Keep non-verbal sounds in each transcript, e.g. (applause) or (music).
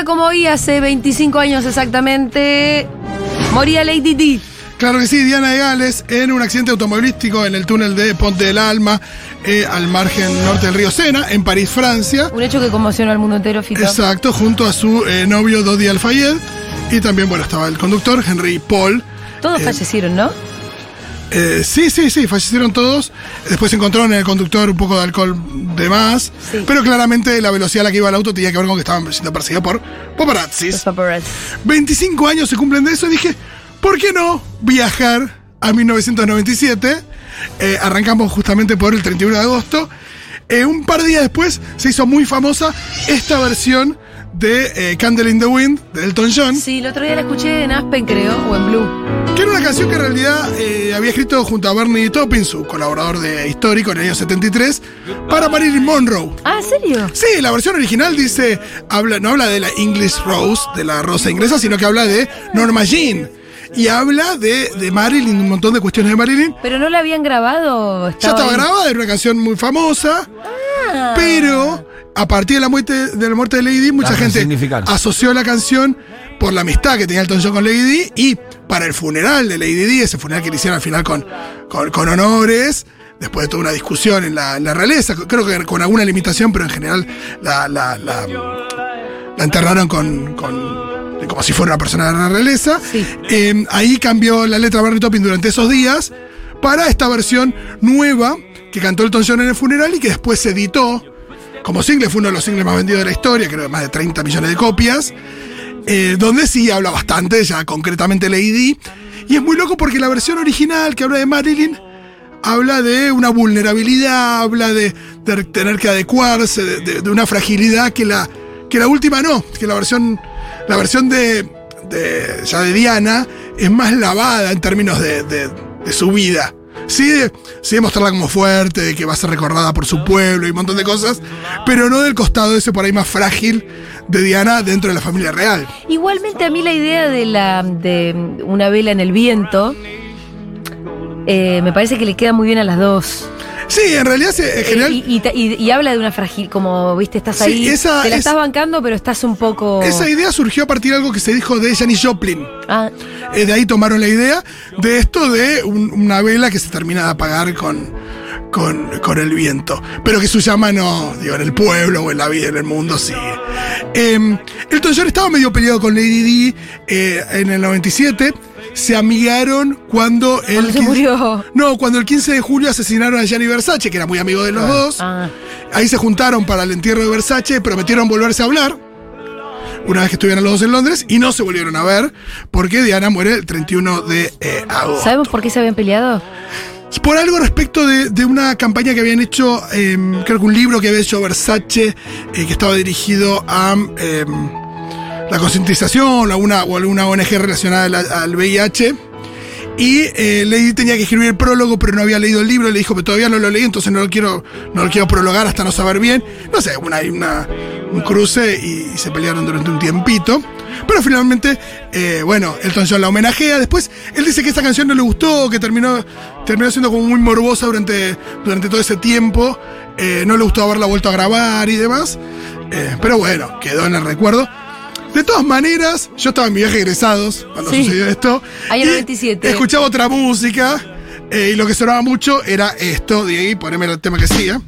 Día como hoy, hace 25 años exactamente, moría Lady Di. Claro que sí, Diana de Gales en un accidente automovilístico en el túnel de Ponte del Alma, eh, al margen norte del río Sena, en París, Francia. Un hecho que conmocionó al mundo entero, Fito. Exacto, junto a su eh, novio Dodi Al-Fayed. Y también, bueno, estaba el conductor, Henry Paul. Todos Eh, fallecieron, ¿no? Eh, sí, sí, sí, fallecieron todos. Después encontraron en el conductor un poco de alcohol de más. Sí. Pero claramente la velocidad a la que iba el auto tenía que ver con que estaban siendo perseguidos por paparazzis. Los paparazzi. 25 años se cumplen de eso y dije, ¿por qué no viajar a 1997? Eh, arrancamos justamente por el 31 de agosto. Eh, un par de días después se hizo muy famosa esta versión de Candle in the Wind de Elton John, Sí, el otro día la escuché en Aspen, creo, o en Blue. Que era una canción que en realidad eh, había escrito junto a Bernie Taupin, su colaborador de histórico en el año 73, para Marilyn Monroe. Ah, ¿en serio? Sí, la versión original dice, habla, no habla de la English Rose, de la rosa inglesa, sino que habla de Norma Jean. Y habla de, de Marilyn, un montón de cuestiones de Marilyn. ¿Pero no la habían grabado? Ya estaba grabada, era una canción muy famosa, Ah. pero a partir de la muerte de, la muerte de Lady Di, mucha gente asoció la canción por la amistad que tenía Elton John con Lady Di y para el funeral de Lady Di, ese funeral que le hicieron al final con, con, con honores, después de toda una discusión en la, en la realeza, creo que con alguna limitación, pero en general la, la, la- la enterraron con, con- como si fuera una persona de la realeza. Sí. Eh, ahí cambió la letra Barry Topping durante esos días para esta versión nueva que cantó Elton John en el funeral y que después se editó como single, fue uno de los singles más vendidos de la historia, creo que más de 30 millones de copias, eh, donde sí habla bastante, ya concretamente Lady. Y es muy loco porque la versión original que habla de Marilyn habla de una vulnerabilidad, habla de, tener que adecuarse, de, una fragilidad que la, que la última no, que la versión, la versión de, ya de Diana es más lavada en términos de- de su vida. Sí de, sí mostrarla como fuerte, de que va a ser recordada por su pueblo y un montón de cosas, pero no del costado ese por ahí más frágil de Diana dentro de la familia real. Igualmente a mí la idea de la de una vela en el viento eh, me parece que le queda muy bien a las dos. Sí, en realidad se- en Eh, general y, y ta- y- y habla de una fragil, como viste, estás Sí, ahí, esa- te la estás bancando, pero estás un poco. esa idea surgió a partir de algo que se dijo de Janis Joplin. Ah, Eh, de ahí tomaron la idea de esto de un- una vela que se termina de apagar con, con, con el viento. Pero que su llama no, digo, en el pueblo o en la vida, en el mundo, sigue. Eh, Elton John estaba medio peleado con Lady Di eh, en el 97. Se amigaron cuando. Cuando se murió. No, cuando el 15 de julio asesinaron a Gianni Versace, que era muy amigo de los dos. ah. Ahí se juntaron para el entierro de Versace, prometieron volverse a hablar. Una vez que estuvieron los dos en Londres y no se volvieron a ver porque Diana muere el 31 de eh, agosto. ¿Sabemos por qué se habían peleado? Por algo respecto de, de una campaña que habían hecho, eh, creo que un libro que había hecho Versace, eh, que estaba dirigido a eh, la concientización o alguna, o alguna ONG relacionada al, al VIH. Y eh, tenía que escribir el prólogo, pero no había leído el libro. Le dijo, pero todavía no lo leí, entonces no lo quiero, no lo quiero prologar hasta no saber bien. No sé, una, una- un cruce y, se pelearon durante un tiempito. Pero finalmente, eh, bueno, Elton John la homenajea. Después, él dice que esta canción no le gustó, que terminó, terminó siendo como muy morbosa durante, durante todo ese tiempo. Eh, no le gustó haberla vuelto a grabar y demás. Eh, pero bueno, quedó en el recuerdo. De todas maneras, yo estaba en mi viaje de egresados cuando Sí. sucedió esto. Año y 97. Escuchaba otra música eh, y lo que sonaba mucho era esto. De ahí, poneme el tema que sigue.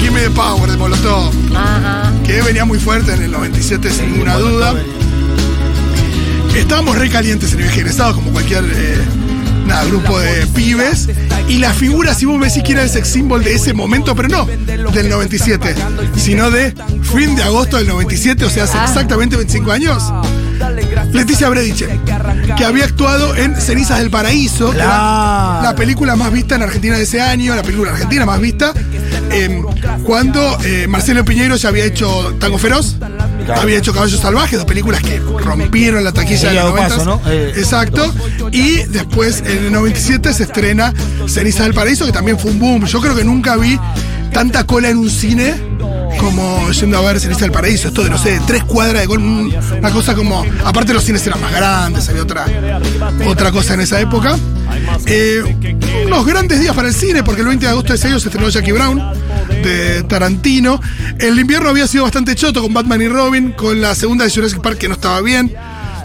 Give me the power de Molotov. Ajá. Que venía muy fuerte en el 97, sin ninguna duda. Estábamos re calientes en el viaje de egresados, como cualquier eh, nada, grupo de pibes. Y la figura, si vos me decís que era el sex symbol de ese momento, pero no del 97, sino de fin de agosto del 97, o sea, hace Ah. exactamente 25 años. Leticia Brediche, que había actuado en Cenizas del Paraíso, que era Claro. la película más vista en Argentina de ese año, la película argentina más vista, eh, cuando eh, Marcelo Piñeiro ya había hecho Tango Feroz, Claro. había hecho Caballos Salvajes, dos películas que rompieron la taquilla de los Lado 90. Paso, ¿no? Eh, Exacto. Y después, en el 97, se estrena Cenizas del Paraíso, que también fue un boom. Yo creo que nunca vi tanta cola en un cine como yendo a ver Cenizas del Paraíso. Esto de, no sé, tres cuadras de cola, un- una cosa como... Aparte los cines eran más grandes, había otra, otra cosa en esa época. Eh, unos grandes días para el cine, porque el 20 de agosto de ese año se estrenó Jackie Brown de Tarantino. El invierno había sido bastante choto con Batman y Robin, con la segunda de Jurassic Park que no estaba bien.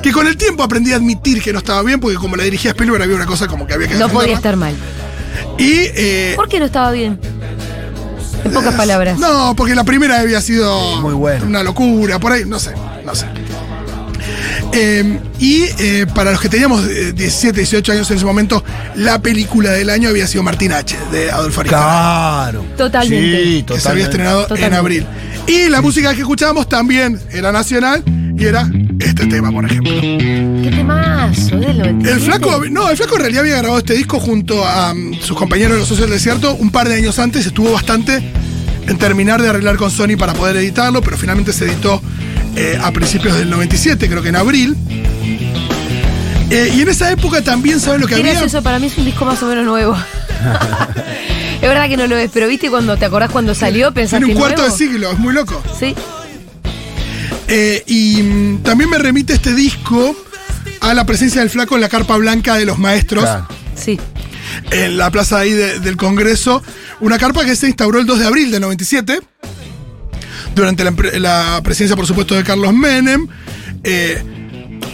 Que con el tiempo aprendí a admitir que no estaba bien, porque como la dirigía Spielberg había una cosa como que había que No podía estar mal. Y eh, ¿Por qué no estaba bien? En pocas palabras. no, porque la primera había sido Muy buena. una locura, por ahí, no sé, no sé. Eh, y eh, para los que teníamos eh, 17, 18 años en ese momento, la película del año había sido Martín H, de Adolfo Aristarain. Claro. Totalmente. Sí, que se había totalmente. estrenado en abril. Y la música que escuchábamos también era nacional y era este tema, por ejemplo. ¿Qué temazo? ¿Del 97? El flaco, no, el flaco en realidad había grabado este disco junto a mm, sus compañeros de los Socios del Desierto un par de años antes, estuvo bastante en terminar de arreglar con Sony para poder editarlo, pero finalmente se editó eh, a principios del 97, creo que en abril. Eh, y en esa época también, ¿saben lo que ¿Qué había? es eso? Para mí es un disco más o menos nuevo. (laughs) es verdad que no lo es, pero viste cuando te acordás cuando salió, pensaste Tiene un cuarto de siglo, es muy loco. Sí. Eh, y mm, también me remite este disco a la presencia del flaco en la carpa blanca de los maestros. Claro. Sí. en la plaza ahí de- del Congreso, una carpa que se instauró el 2 de abril del 97, durante la, la presidencia, por supuesto, de Carlos Menem. Eh,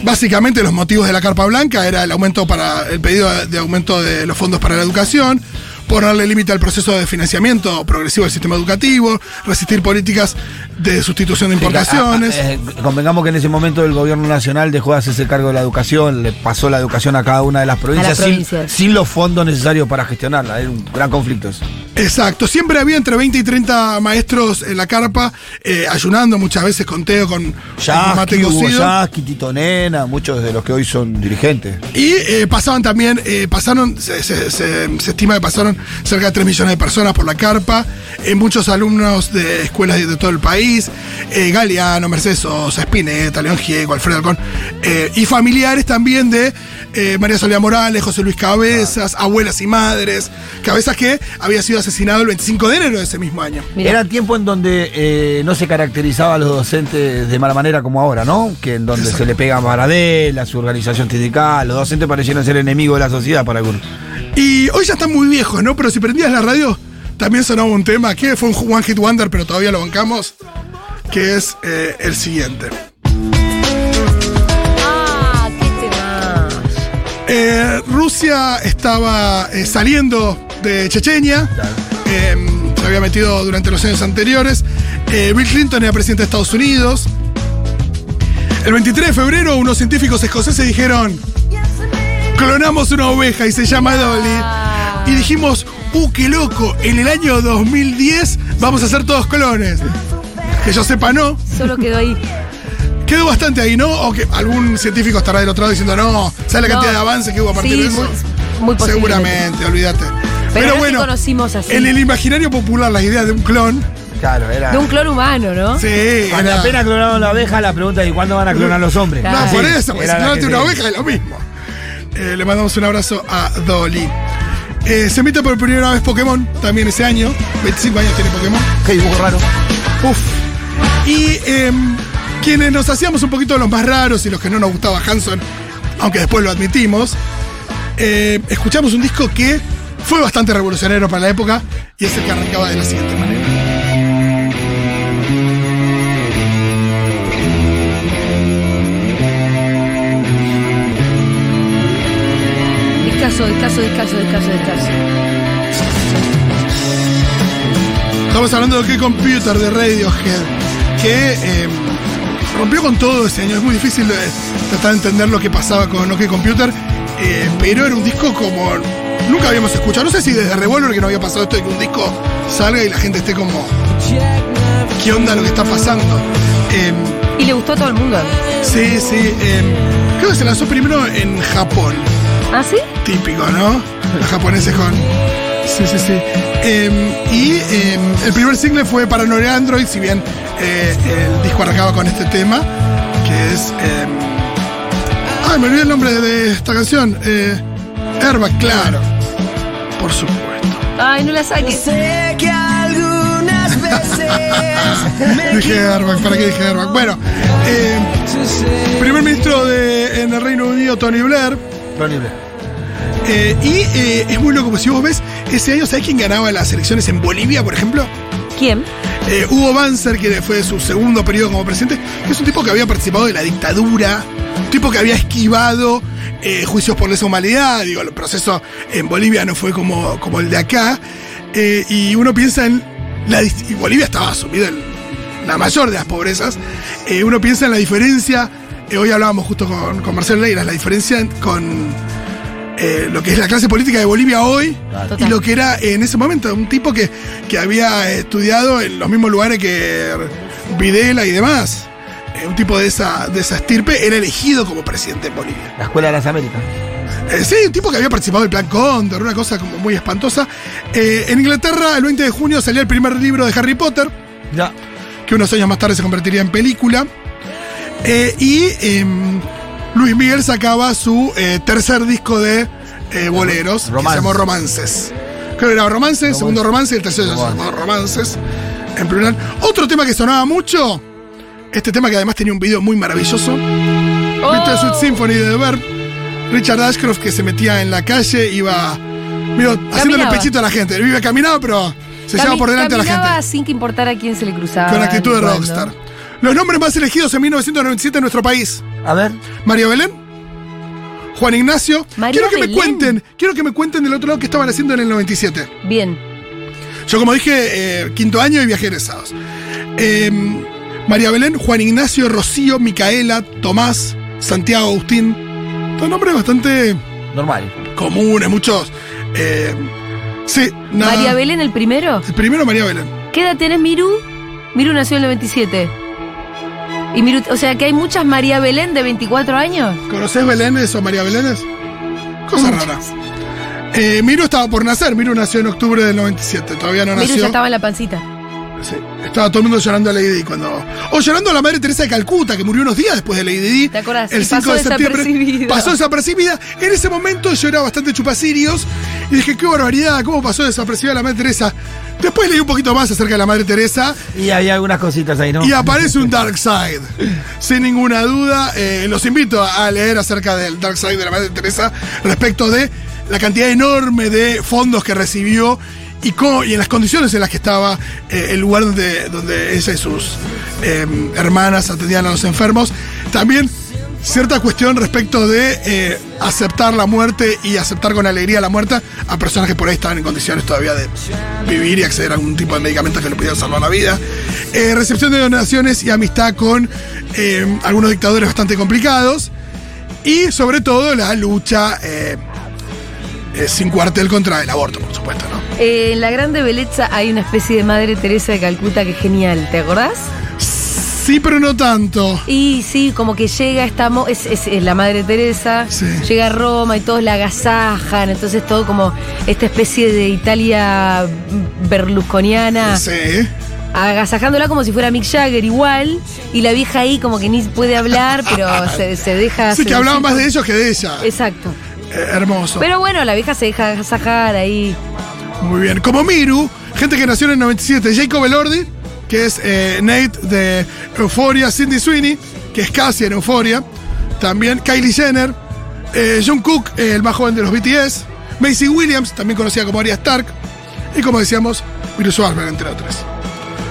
básicamente los motivos de la carpa blanca era el aumento para el pedido de aumento de los fondos para la educación, ponerle límite al proceso de financiamiento progresivo del sistema educativo, resistir políticas de sustitución de importaciones. Ah, eh, convengamos que en ese momento el gobierno nacional dejó de hacerse cargo de la educación, le pasó la educación a cada una de las provincias, sin- provincias. Sin, los fondos necesarios para gestionarla. Era un gran conflicto eso. Exacto, siempre había entre 20 y 30 maestros en la carpa, eh, ayunando muchas veces con Teo, con, con mate Yasky, cocido. Yasky, Tito Nena, muchos de los que hoy son dirigentes. Y eh, pasaban también, eh, pasaron, se, se- se- se estima que pasaron cerca de 3 millones de personas por la carpa, eh, muchos alumnos de escuelas de, de todo el país, eh, Galeano, Mercedes Sosa, Spinetta, León Gieco, Alfredo Alcón, eh, y familiares también de eh, María Soledad Morales, José Luis Cabezas, abuelas y madres, Cabezas que había sido asesinado el 25 de enero de ese mismo año. Mirá. Era tiempo en donde eh, no se caracterizaba a los docentes de mala manera como ahora, ¿no? Que en donde se le pega a Maradela, su organización sindical, los docentes parecieron ser enemigos de la sociedad para algunos. Y hoy ya están muy viejos, ¿no? Pero si prendías la radio, también sonaba un tema que fue un One Hit Wonder, pero todavía lo bancamos, que es eh, el siguiente. Eh, Rusia estaba eh, saliendo de Chechenia. Eh, se había metido durante los años anteriores. Eh, Bill Clinton era presidente de Estados Unidos. El 23 de febrero, unos científicos escoceses dijeron: Clonamos una oveja y se llama Dolly. Y dijimos: ¡Uh, qué loco! En el año 2010 vamos a hacer todos clones. Que yo sepa, no. Solo quedó ahí. Quedó bastante ahí, ¿no? O que algún científico estará del otro lado diciendo: No, ¿sabes la No. cantidad de avance que hubo a partir Sí, de eso? muy, muy posible. Seguramente, olvídate. Pero, no te conocimos así. en el imaginario popular la idea de un clon, Claro, era. De un clon humano, ¿no? sí, Cuando era- apenas clonaron la oveja, la pregunta es: ¿y cuándo van a clonar los hombres? Claro. No, por eso, porque si clonaste una oveja es lo mismo. Eh, le mandamos un abrazo a Dolly. Eh, se emite por primera vez Pokémon, también ese año. 25 años tiene Pokémon. Qué dibujo raro. Uf. Y em, quienes nos hacíamos un poquito los más raros y los que no nos gustaba Hanson, aunque después lo admitimos, eh, escuchamos un disco que fue bastante revolucionario para la época y es el que arrancaba de la siguiente manera. Discaso, discaso, discaso, discaso, discaso. Estamos hablando de qué computer de Radiohead, que eh, rompió con todo ese año. Es muy difícil eh, tratar de entender lo que pasaba con OK Computer, eh, pero era un disco como nunca habíamos escuchado. No sé si desde Revolver que no había pasado esto de que un disco salga y la gente esté como, ¿qué onda lo que está pasando? Em, Y le gustó a todo el mundo. sí, sí. em, creo que se lanzó primero en Japón. ¿Ah, sí? Típico, ¿no? Los japoneses con. Sí, sí, sí. Em, y em, el primer single fue para Paranoia Android, si bien eh, el disco arrancaba con este tema, que es. em, ay, me olvidé el nombre de esta canción. Eh, Airbag, claro. Por supuesto. Ay, no la saques. Sé que algunas veces (laughs) Dije Airbag, ¿para qué dije Airbag? Bueno, eh, primer ministro de, en el Reino Unido, Tony Blair. Tony Blair. Eh, y eh, es muy loco, porque si vos ves, ese año, ¿sabés quién ganaba las elecciones en Bolivia, por ejemplo? ¿Quién? Eh, Hugo Banzer, que fue su segundo periodo como presidente, que es un tipo que había participado de la dictadura, un tipo que había esquivado eh, juicios por lesa humanidad, digo, el proceso en Bolivia no fue como, como el de acá, eh, y uno piensa en la y Bolivia estaba sumido en la mayor de las pobrezas, uno piensa en la diferencia, hoy hablábamos justo con, con Marcelo Leiras, la diferencia en- con eh, lo que es la clase política de Bolivia hoy Total. y lo que era en ese momento, un tipo que, que había estudiado en los mismos lugares que Videla y demás. Eh, un tipo de esa, de esa estirpe era elegido como presidente en Bolivia. La Escuela de las Américas. Eh, sí, un tipo que había participado del Plan Cóndor, una cosa como muy espantosa. En Inglaterra, el 20 de junio, salía el primer libro de Harry Potter, Ya. que unos años más tarde se convertiría en película. Y em, Luis Miguel sacaba su eh, tercer disco de eh, boleros, que se llamó Romances. Creo que era Romance, segundo Romance y el tercero se Romance. llamó Romances, en plural. Otro tema que sonaba mucho, este tema que además tenía un video muy maravilloso, Oh. Little Sweet Symphony de The Verb, Richard Ashcroft que se metía en la calle, iba mira, haciéndole Caminaba. pechito a la gente. Vive caminaba, pero se llevaba Cami- por delante a la caminaba gente. sin que importara a quién se le cruzaba. Con actitud de rockstar. Los nombres más elegidos en 1997 en nuestro país. A ver. María Belén, Juan Ignacio. María quiero que me cuenten, quiero que me cuenten del otro lado qué estaban haciendo en el 97. Bien. Yo, como dije, eh, quinto año y viajé egresados. Eh, María Belén, Juan Ignacio, Rocío, Micaela, Tomás, Santiago, Agustín. Todos nombres bastante Normal. comunes, muchos. eh, sí, nada. María Belén el primero. El primero, María Belén. ¿Qué edad tenés, Miru? Miru nació en el 97. Y Miru, o sea que hay muchas María Belén de 24 años. ¿Conoces Belénes o María Belénes? Cosas Muchas. raras. Eh, Miru estaba por nacer. Miru nació en octubre del 97. Todavía no Miru nació. ya estaba en la pancita. Sí. Estaba todo el mundo llorando a Lady Di cuando. O llorando a la madre Teresa de Calcuta, que murió unos días después de Lady Di. ¿Te acordás? El Y 5 pasó de septiembre. Pasó desapercibida. En ese momento yo era bastante chupacirios. Y dije, qué barbaridad, cómo pasó desapercibida la madre Teresa. Después leí un poquito más acerca de la madre Teresa. Y había algunas cositas ahí, ¿no? Y aparece un Dark Side. Sin ninguna duda, eh, los invito a leer acerca del Dark Side de la Madre Teresa respecto de la cantidad enorme de fondos que recibió y, cómo- y en las condiciones en las que estaba eh, el lugar donde, donde ella y sus eh, hermanas atendían a los enfermos. También cierta cuestión respecto de eh, aceptar la muerte y aceptar con alegría la muerte a personas que por ahí estaban en condiciones todavía de vivir y acceder a algún tipo de medicamentos que le pudieran salvar la vida. Eh, recepción de donaciones y amistad con eh, algunos dictadores bastante complicados. Y sobre todo la lucha eh, sin cuartel contra el aborto, por supuesto, ¿no? Eh, en la Grande Belleza hay una especie de Madre Teresa de Calcuta que es genial, ¿te acordás? Sí, pero no tanto. Y sí, como que llega esta mo- es, es- es la Madre Teresa, Sí. llega a Roma y todos la agasajan, entonces todo como esta especie de Italia berlusconiana, Sí. agasajándola como si fuera Mick Jagger igual, y la vieja ahí como que ni puede hablar, pero (laughs) se, se deja... Sí, que hablaban más de ellos que de ella. Exacto. Eh, hermoso. Pero bueno, la vieja se deja agasajar ahí. Muy bien. Como Miru, gente que nació en el 97, Jacob Elordi, que es eh, Nate de Euphoria, Cindy Sweeney, que es Cassie en Euphoria, también Kylie Jenner, eh, John Cook, eh, el más joven de los BTS, Macy Williams, también conocida como Arya Stark, y como decíamos, Miru Schwarzberg, entre otros.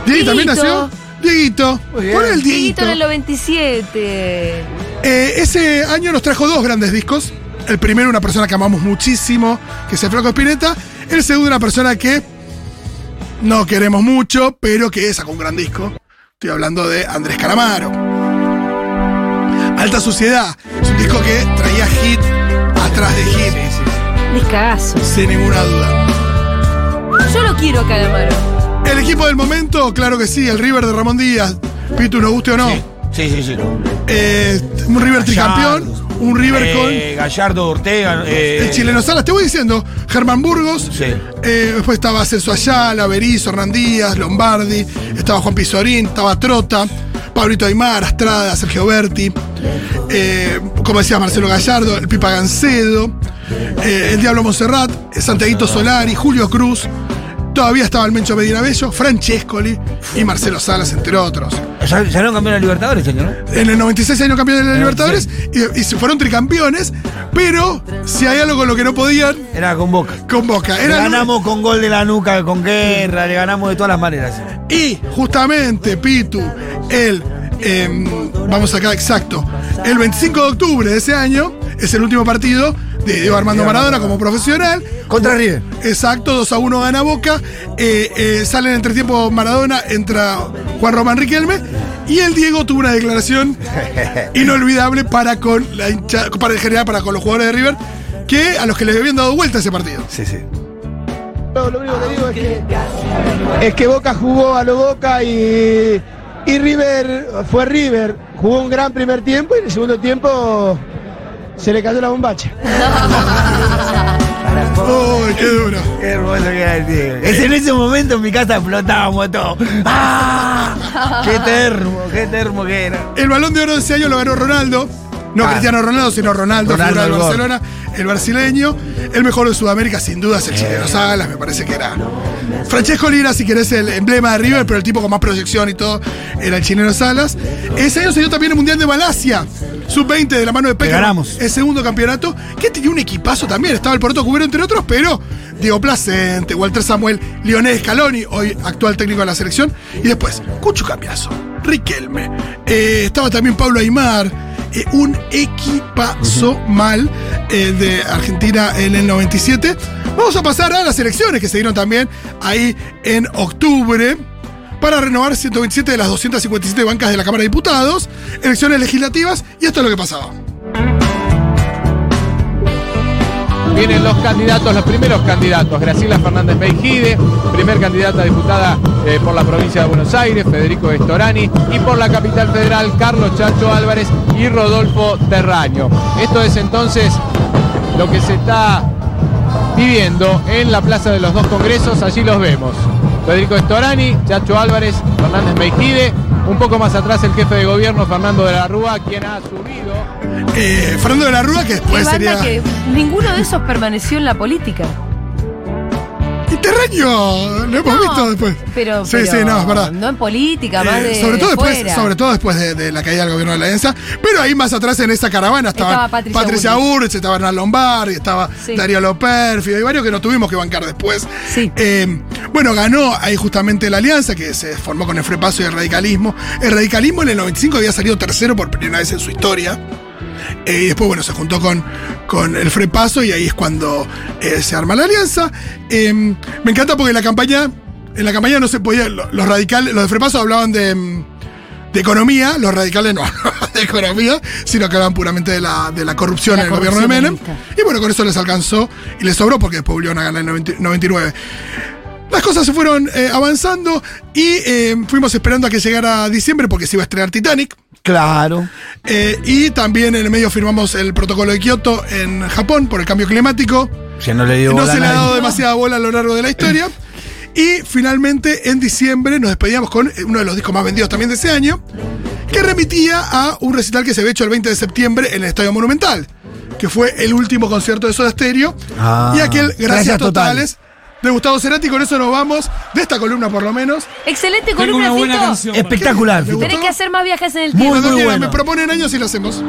Diego también nació. Dieguito. Bien. Pon el Dieguito Dieguito. en el 97. Eh, ese año nos trajo dos grandes discos. El primero, una persona que amamos muchísimo, que es el Flaco Spinetta. El segundo, una persona que no queremos mucho, pero que sacó un gran disco. Estoy hablando de Andrés Calamaro. Alta Suciedad. Es un disco que traía hit atrás de hit, Descagazo. sin ninguna duda. Yo lo quiero a Calamaro. El equipo del momento, claro que sí, el River de Ramón Díaz. Pitu, nos guste o no. Sí, sí, sí. Eh, un River tricampeón. Un River Eh, Gallardo, Ortega. eh, con el chileno Salas. Te voy diciendo, Germán Burgos. Sí. eh, después estaba Celso Ayala, Berizzo, Hernán Díaz, Lombardi. Estaba Juan Pizorín, estaba Trota. Pablito Aymar, Astrada, Sergio Berti. eh, como decía Marcelo Gallardo, el Pipa Gancedo. eh, el Diablo Monserrat, Santiaguito Solari, Julio Cruz. Todavía estaba el Mencho Medina Bello, Francescoli y Marcelo Salas, entre otros. Ya, no campeón de Libertadores, señor. ¿no? En el 96 años campeón de la Libertadores y, y se fueron tricampeones, pero si hay algo con lo que no podían, Era con Boca. con Boca. Le Era ganamos con gol de la nuca, con guerra, le ganamos de todas las maneras. Y justamente, Pitu, el. em, vamos acá, exacto. El 25 de octubre de ese año es el último partido de Diego Armando Maradona como profesional. Contra River. Exacto, 2 a 1 gana Boca. Eh, eh, sale en el entretiempo Maradona, entra Juan Román Riquelme. Y el Diego tuvo una declaración (laughs) inolvidable para con la hincha, para en general para con los jugadores de River, que a los que les habían dado vuelta ese partido. Sí, sí. Lo, lo único que digo es que, es que Boca jugó a lo Boca y, y River fue River. Jugó un gran primer tiempo y en el segundo tiempo se le cayó la bombacha. ¡Uy, qué duro! Qué hermoso que era el Diego. Es en ese momento en mi casa explotábamos todo. ¡Ah! ¡Qué termo, qué termo que era! El balón de oro de ese año lo ganó Ronaldo. No Ah. Cristiano Ronaldo, sino Ronaldo, Ronaldo, figura del. Barcelona, el brasileño. El mejor de Sudamérica, sin duda, es el chileno Salas, me parece que era. Francesco Lira, si querés, el emblema de River, pero el tipo con más proyección y todo, era el chileno Salas. Ese año se dio también el Mundial de Malasia, sub-20 de la mano de ganamos. El segundo campeonato, que tenía un equipazo también. Estaba el Poroto Cubero, entre otros, pero Diego Placente, Walter Samuel, Lionel Scaloni, hoy actual técnico de la selección. Y después, Cucho Cambiazo, Riquelme. eh, estaba también Pablo Aymar. Eh, un equipazo mal eh, de Argentina en el 97. Vamos a pasar a las elecciones que se dieron también ahí en octubre para renovar 127 de las 257 bancas de la Cámara de Diputados, elecciones legislativas, y esto es lo que pasaba. Vienen los candidatos, los primeros candidatos. Graciela Fernández Meijide, primer candidata diputada eh, por la provincia de Buenos Aires, Federico Estorani, y por la capital federal, Carlos Chacho Álvarez y Rodolfo Terraño. Esto es entonces lo que se está viviendo en la plaza de los dos congresos, allí los vemos. Federico Estorani, Chacho Álvarez, Fernández Meijide, un poco más atrás el jefe de gobierno, Fernando de la Rúa, quien ha subido Eh, Fernando de la Rúa, que después sería. que ninguno de esos permaneció en la política. Y Terreño, lo hemos No, visto después. Pero, sí, pero sí, no, es verdad. No en política, más Eh, de sobre, todo después, sobre todo después de, de la caída del gobierno de la Alianza. Pero ahí más atrás en esa caravana estaban Estaba Patricia Patricia. Burrich, estaba Hernán Lombardi, estaba Sí. Darío Lopérfido y varios que no tuvimos que bancar después. Sí. Eh, bueno, ganó ahí justamente la alianza que se formó con el Frepaso y el radicalismo. El radicalismo en el 95 había salido tercero por primera vez en su historia. Eh, y después, bueno, se juntó con, con el Frepaso y ahí es cuando eh, se arma la alianza. Eh, me encanta porque en la campaña, en la campaña no se podía, lo- los radicales, los de Frepaso hablaban de, mm, de economía, los radicales no (laughs) hablaban de economía, sino que hablaban puramente de la, de la corrupción La en el gobierno de Menem. Y bueno, con eso les alcanzó y les sobró porque después volvieron a ganar en el 90 99. Las cosas se fueron eh, avanzando y eh, fuimos esperando a que llegara diciembre porque se iba a estrenar Titanic. Claro. Eh, y también en el medio firmamos el protocolo de Kioto en Japón por el cambio climático. Si no le dio No bola se a le ha dado demasiada bola a lo largo de la historia. (laughs) Y finalmente en diciembre nos despedíamos con uno de los discos más vendidos también de ese año, que remitía a un recital que se había hecho el 20 de septiembre en el Estadio Monumental, que fue el último concierto de Soda Stereo. Ah, y aquel Gracias, Gracias Totales de Gustavo Cerati. Con eso nos vamos de esta columna por lo menos. Excelente Tengo columna, una buena Fito. canción. Espectacular. Tenés que hacer más viajes en el Muy, tiempo. Cuando muy quieran, bueno. me proponen años y lo hacemos.